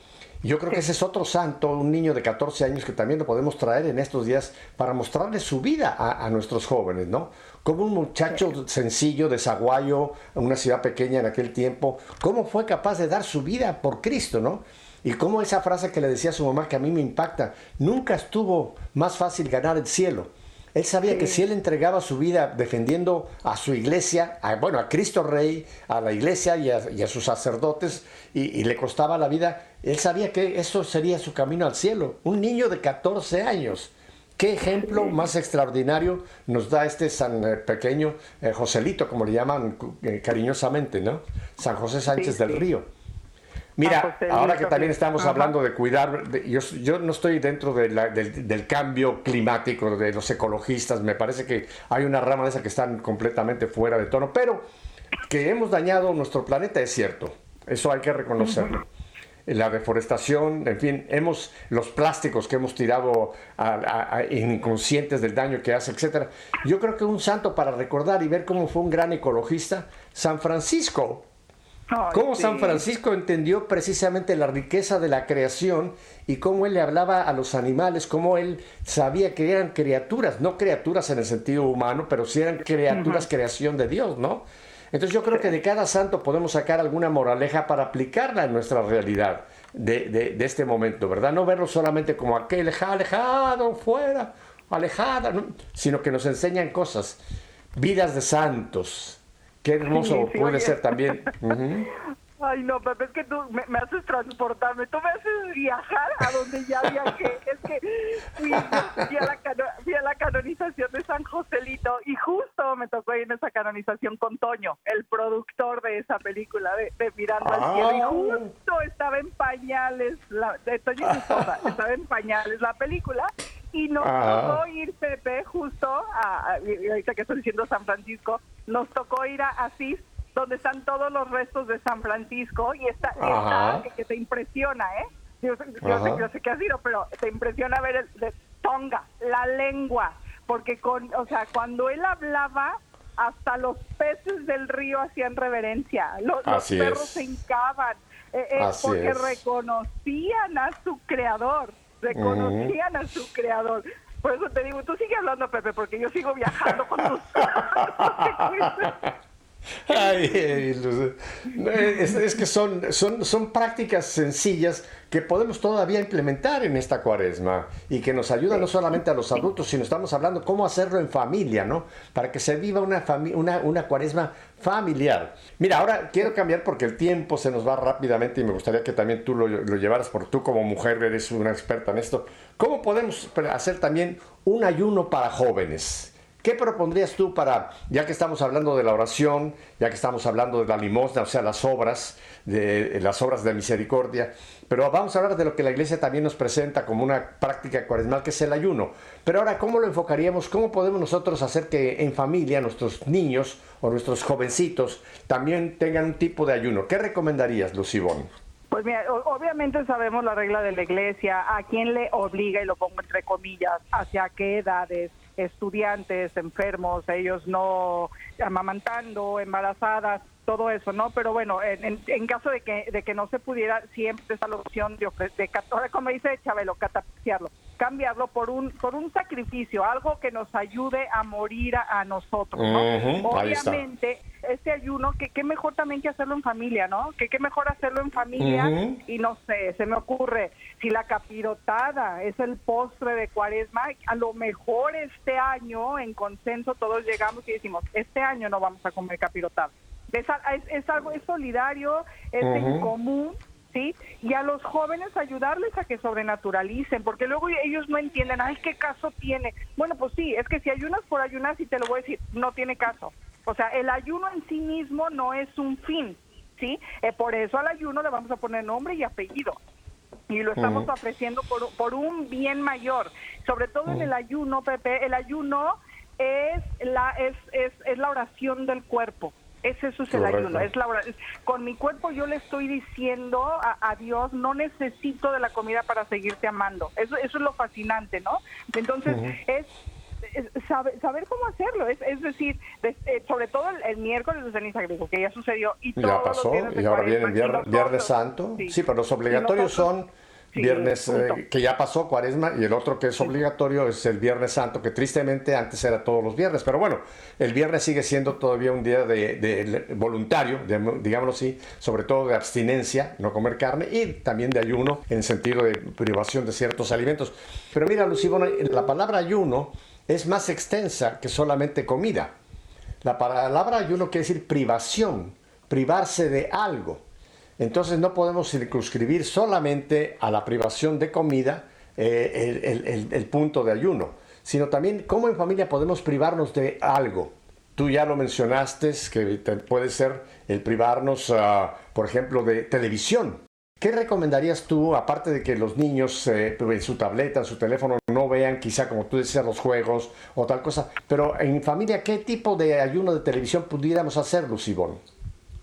Yo creo que ese es otro santo, un niño de 14 años que también lo podemos traer en estos días para mostrarle su vida a, nuestros jóvenes, ¿no? Como un muchacho sencillo de Zaguayo, una ciudad pequeña en aquel tiempo, cómo fue capaz de dar su vida por Cristo, ¿no? Y cómo esa frase que le decía a su mamá que a mí me impacta, nunca estuvo más fácil ganar el cielo él sabía que si él entregaba su vida defendiendo a su iglesia, bueno, a Cristo Rey, a la iglesia y a, sus sacerdotes, y, le costaba la vida, él sabía que eso sería su camino al cielo. Un niño de 14 años. ¿Qué ejemplo más extraordinario nos da este San eh, pequeño eh, Joselito, como le llaman eh, cariñosamente, ¿no? San José Sánchez del Río. Mira, ahora que también estamos hablando de cuidar, yo, no estoy dentro del, cambio climático de los ecologistas, me parece que hay una rama de esa que están completamente fuera de tono, pero que hemos dañado nuestro planeta es cierto, eso hay que reconocerlo. La deforestación, en fin, hemos los plásticos que hemos tirado inconscientes del daño que hace, etcétera. Yo creo que un santo para recordar y ver cómo fue un gran ecologista, San Francisco, cómo San Francisco entendió precisamente la riqueza de la creación y cómo él le hablaba a los animales, cómo él sabía que eran criaturas, no criaturas en el sentido humano, pero sí eran criaturas, creación de Dios, ¿no? Entonces yo creo que de cada santo podemos sacar alguna moraleja para aplicarla en nuestra realidad de, de, este momento, ¿verdad? No verlo solamente como aquel alejado, fuera, alejada, sino que nos enseñan cosas, vidas de santos, Qué hermoso puede ser también. Ay, no, Pepe, es que tú me, me, haces transportarme, tú me haces viajar a donde ya viajé. Es que fui, fui, a la fui, a la canonización de San Joselito y justo me tocó ir en esa canonización con Toño, el productor de esa película de, de Mirando al Cielo. Y ah. justo estaba en pañales, la, de Toño y estaba en pañales la película y nos tocó ir, Pepe, justo, a, ahorita que estoy diciendo San Francisco, nos tocó ir a Asís, donde están todos los restos de San Francisco, y está, que, te impresiona, ¿eh? Yo, sé, que ha sido, pero te impresiona ver el de Tonga, la lengua, porque con, o sea, cuando él hablaba, hasta los peces del río hacían reverencia, los, perros se hincaban, eh, eh, porque reconocían a su creador reconocían a su creador. Por eso te digo, tú sigue hablando, Pepe, porque yo sigo viajando con tus... Ay, es, que son, son, son prácticas sencillas que podemos todavía implementar en esta cuaresma y que nos ayudan no solamente a los adultos, sino estamos hablando cómo hacerlo en familia, ¿no? Para que se viva una, una, una cuaresma familiar. Mira, ahora quiero cambiar porque el tiempo se nos va rápidamente y me gustaría que también tú lo, lo llevaras, porque tú como mujer eres una experta en esto. ¿Cómo podemos hacer también un ayuno para jóvenes? ¿Qué propondrías tú para, ya que estamos hablando de la oración, ya que estamos hablando de la limosna, o sea, las obras, de las obras de misericordia, pero vamos a hablar de lo que la iglesia también nos presenta como una práctica cuaresmal, que es el ayuno. Pero ahora, ¿cómo lo enfocaríamos? ¿Cómo podemos nosotros hacer que en familia nuestros niños o nuestros jovencitos también tengan un tipo de ayuno? ¿Qué recomendarías, Lucibón? Pues mira, obviamente sabemos la regla de la iglesia, a quién le obliga, y lo pongo entre comillas, hacia qué edades, estudiantes, enfermos, ellos no amamantando, embarazadas, todo eso, ¿no? Pero bueno, en, en, caso de que, de que no se pudiera, siempre está la opción de, de, como dice Chabelo, catapiciarlo, cambiarlo por un por un sacrificio, algo que nos ayude a morir a, nosotros, ¿no? Obviamente, este ayuno, que qué mejor también que hacerlo en familia, ¿no? Que qué mejor hacerlo en familia y no sé, se me ocurre, si la capirotada es el postre de cuaresma, a lo mejor este año en consenso todos llegamos y decimos, este año no vamos a comer capirotada es, algo es solidario, es en común, ¿sí? Y a los jóvenes ayudarles a que sobrenaturalicen, porque luego ellos no entienden, ay, ¿qué caso tiene? Bueno, pues sí, es que si ayunas por ayunar, y te lo voy a decir, no tiene caso. O sea, el ayuno en sí mismo no es un fin, ¿sí? Eh, por eso al ayuno le vamos a poner nombre y apellido. Y lo estamos ofreciendo por, por un bien mayor. Sobre todo en el ayuno, Pepe, el ayuno es la, es, es, es la oración del cuerpo. Es eso es el ayuno. Es la, con mi cuerpo yo le estoy diciendo a, Dios, no necesito de la comida para seguirte amando. Eso, eso es lo fascinante, ¿no? Entonces, es Saber, saber, cómo hacerlo, es, es decir, eh, sobre todo el, miércoles de ceniza que ya sucedió y ya pasó, y ahora viene el viernes, Santo, sí. pero los obligatorios son viernes eh, que ya pasó Cuaresma y el otro que es obligatorio es el Viernes Santo, que tristemente antes era todos los viernes, pero bueno, el viernes sigue siendo todavía un día de, voluntario, digámoslo así, sobre todo de abstinencia, no comer carne y también de ayuno en sentido de privación de ciertos alimentos. Pero mira, Lucibona, la palabra ayuno es más extensa que solamente comida. La palabra ayuno quiere decir privación, privarse de algo. Entonces no podemos circunscribir solamente a la privación de comida eh, el, punto de ayuno, sino también cómo en familia podemos privarnos de algo. Tú ya lo mencionaste, que puede ser el privarnos, ah, por ejemplo, de televisión. ¿Qué recomendarías tú, aparte de que los niños eh, en su tableta, su teléfono, no vean quizá, como tú decías, los juegos o tal cosa, pero en familia, qué tipo de ayuno de televisión pudiéramos hacer, Lucibón?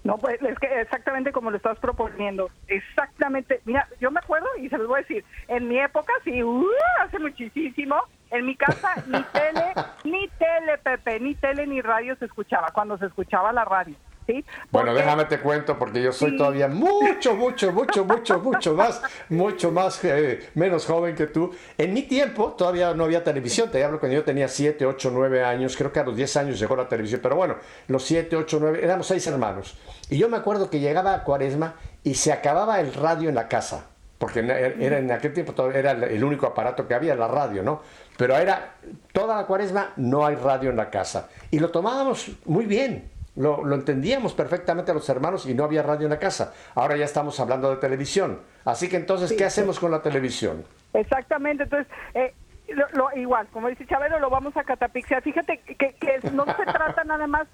No, pues es que exactamente como lo estás proponiendo. Exactamente. Mira, yo me acuerdo y se los voy a decir. En mi época, sí, uh, hace muchísimo. En mi casa ni tele, ni tele, Pepe, ni tele ni radio se escuchaba. Cuando se escuchaba la radio. Bueno, déjame te cuento porque yo soy todavía mucho, mucho, mucho, mucho, mucho más, mucho más, eh, menos joven que tú. En mi tiempo todavía no había televisión, te hablo cuando yo tenía 7, 8, 9 años, creo que a los 10 años llegó la televisión, pero bueno, los 7, 8, 9, éramos seis hermanos. Y yo me acuerdo que llegaba a Cuaresma y se acababa el radio en la casa porque era en aquel tiempo era el único aparato que había, la radio, ¿no? Pero era toda la cuaresma no hay radio en la casa. Y lo tomábamos muy bien, Lo, lo, entendíamos perfectamente los hermanos y no había radio en la casa. Ahora ya estamos hablando de televisión. Así que entonces, ¿qué hacemos con la televisión? Exactamente. Entonces, eh, lo, igual, como dice Chabelo, lo vamos a catapixiar. Fíjate que, no se trata nada más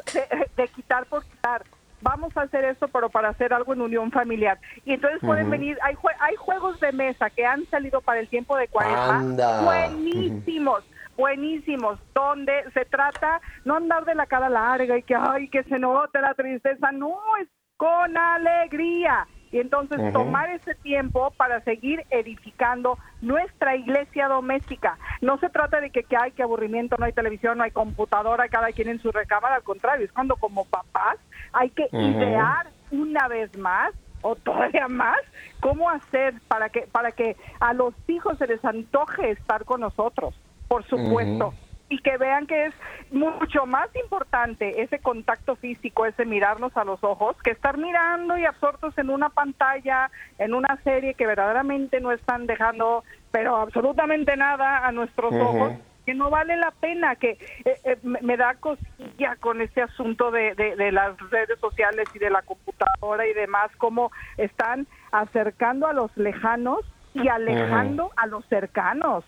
de, quitar por quitar. Vamos a hacer esto, pero para hacer algo en unión familiar. Y entonces pueden venir, hay, hay juegos de mesa que han salido para el tiempo de cuarenta, buenísimos. Buenísimos, donde se trata no andar de la cara larga y que ay que se note la tristeza, no, es con alegría. Y entonces tomar ese tiempo para seguir edificando nuestra iglesia doméstica. No se trata de que, que hay que aburrimiento, no hay televisión, no hay computadora, cada quien en su recámara, al contrario, es cuando como papás hay que idear una vez más o todavía más cómo hacer para que para que a los hijos se les antoje estar con nosotros, por supuesto. Y que vean que es mucho más importante ese contacto físico, ese mirarnos a los ojos, que estar mirando y absortos en una pantalla, en una serie que verdaderamente no están dejando, pero absolutamente nada a nuestros ojos que no vale la pena, que eh, eh, me da cosilla con este asunto de, de, las redes sociales y de la computadora y demás, cómo están acercando a los lejanos y alejando a los cercanos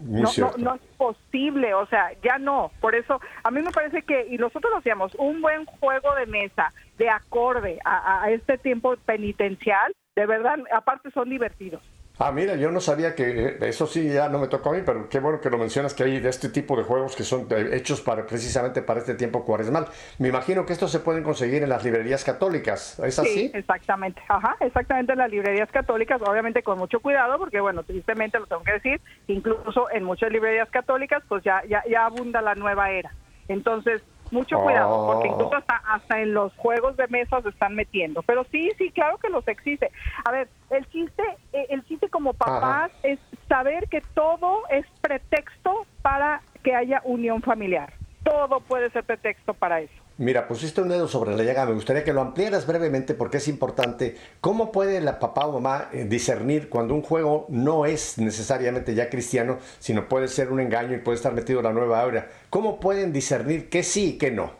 no, no, es posible, o sea, ya no. Por eso, a mí me parece que, y nosotros hacíamos, un buen juego de mesa de acorde a, a este tiempo penitencial, de verdad, aparte son divertidos. Ah, mira, yo no sabía que eh, eso sí ya no me tocó a mí, pero qué bueno que lo mencionas que hay de este tipo de juegos que son eh, hechos para precisamente para este tiempo cuaresmal. Me imagino que estos se pueden conseguir en las librerías católicas, ¿es así? Sí, exactamente. Ajá, exactamente en las librerías católicas, obviamente con mucho cuidado, porque bueno, tristemente lo tengo que decir, incluso en muchas librerías católicas pues ya ya, ya abunda la nueva era. Entonces, mucho cuidado, porque oh. incluso hasta, hasta en los juegos de mesa se están metiendo. Pero sí, sí, claro que los existe. A ver, el chiste, eh, el chiste como papás es saber que todo es pretexto para que haya unión familiar. Todo puede ser pretexto para eso. Mira, pusiste un dedo sobre la llaga. Me gustaría que lo ampliaras brevemente porque es importante. ¿Cómo puede la papá o mamá eh, discernir cuando un juego no es necesariamente ya cristiano, sino puede ser un engaño y puede estar metido la nueva aura? ¿Cómo pueden discernir qué sí y qué no?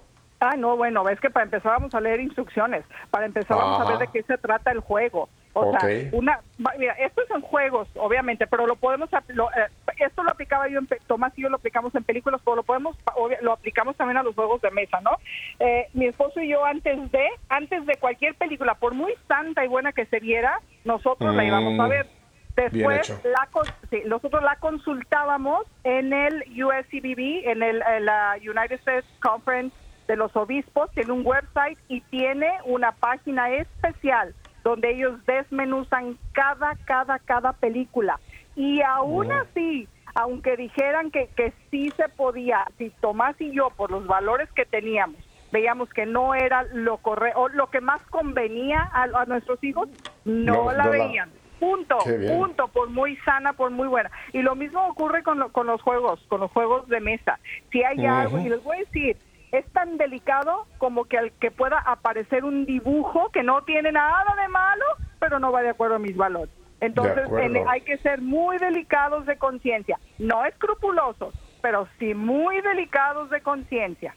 Ah, no, bueno, es que para empezar vamos a leer instrucciones, para empezar vamos a ver de qué se trata el juego. O sea, una, mira, esto son juegos, obviamente, pero lo podemos, lo, eh, esto lo aplicaba yo en, Tomás y yo lo aplicamos en películas, pero lo podemos, lo aplicamos también a los juegos de mesa, ¿no? Eh, mi esposo y yo antes de, antes de cualquier película, por muy santa y buena que se viera, nosotros la íbamos a mm, ver. Después, la, sí, nosotros la consultábamos en el USCBB, en el en la United States Conference de los Obispos, tiene un website y tiene una página especial donde ellos desmenuzan cada, cada, cada película. Y aún así, aunque dijeran que, que sí se podía, si Tomás y yo, por los valores que teníamos, veíamos que no era lo correcto, o lo que más convenía a, nuestros hijos, no, la veían. Punto, punto, por muy sana, por muy buena. Y lo mismo ocurre con, con los juegos, con los juegos de mesa. Si hay algo, y les voy a decir, es tan delicado como que al que pueda aparecer un dibujo que no tiene nada de malo, pero no va de acuerdo a mis valores. Entonces hay que ser muy delicados de conciencia, no escrupulosos, pero sí muy delicados de conciencia.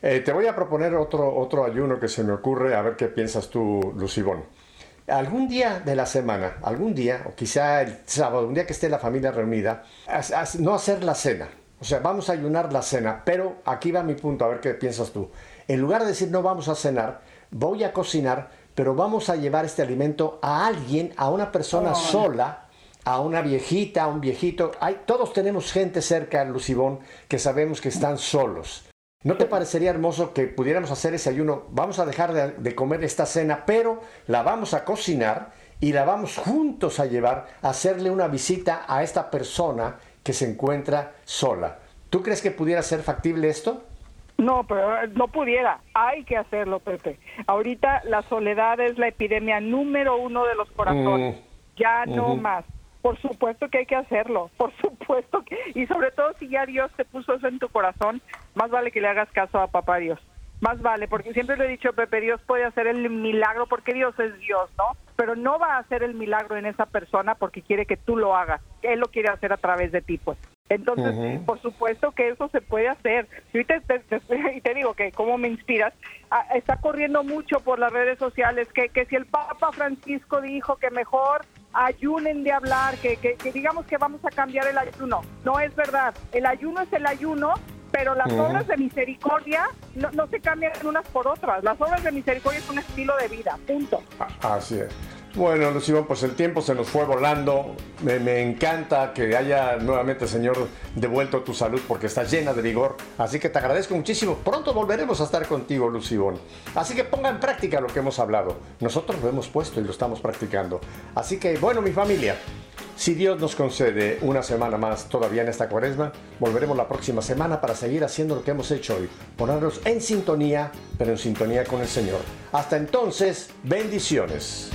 Eh, te voy a proponer otro, otro ayuno que se me ocurre, a ver qué piensas tú, Lucibón. Algún día de la semana, algún día, o quizá el sábado, un día que esté la familia reunida, no hacer la cena, o sea, vamos a ayunar la cena, pero aquí va mi punto, a ver qué piensas tú. En lugar de decir no vamos a cenar, voy a cocinar, pero vamos a llevar este alimento a alguien, a una persona sola, a una viejita, a un viejito. Hay, todos tenemos gente cerca, Lucibón, que sabemos que están solos. ¿No te parecería hermoso que pudiéramos hacer ese ayuno? Vamos a dejar de, de comer esta cena, pero la vamos a cocinar y la vamos juntos a llevar a hacerle una visita a esta persona que se encuentra sola. ¿Tú crees que pudiera ser factible esto? No, pero eh, no pudiera. Hay que hacerlo, Pepe. Ahorita la soledad es la epidemia número uno de los corazones. Mm. Ya no más. Por supuesto que hay que hacerlo. Por supuesto que. Y sobre todo si ya Dios te puso eso en tu corazón, más vale que le hagas caso a Papá Dios. Más vale, porque siempre le he dicho, Pepe, Dios puede hacer el milagro porque Dios es Dios, ¿no? Pero no va a hacer el milagro en esa persona porque quiere que tú lo hagas. Él lo quiere hacer a través de ti, pues. Entonces, por supuesto que eso se puede hacer. Y te, digo que como me inspiras, ah, está corriendo mucho por las redes sociales que, que si el Papa Francisco dijo que mejor ayunen de hablar, que, que, digamos que vamos a cambiar el ayuno. No es verdad. El ayuno es el ayuno, pero las obras de misericordia no, no, se cambian unas por otras. Las obras de misericordia es un estilo de vida, punto. Así es. Bueno, Lucía, pues el tiempo se nos fue volando. Me, encanta que haya nuevamente, Señor, devuelto tu salud porque estás llena de vigor. Así que te agradezco muchísimo. Pronto volveremos a estar contigo, Lucibón. Así que ponga en práctica lo que hemos hablado. Nosotros lo hemos puesto y lo estamos practicando. Así que, bueno, mi familia, si Dios nos concede una semana más todavía en esta cuaresma, volveremos la próxima semana para seguir haciendo lo que hemos hecho hoy. Ponernos en sintonía, pero en sintonía con el Señor. Hasta entonces, bendiciones.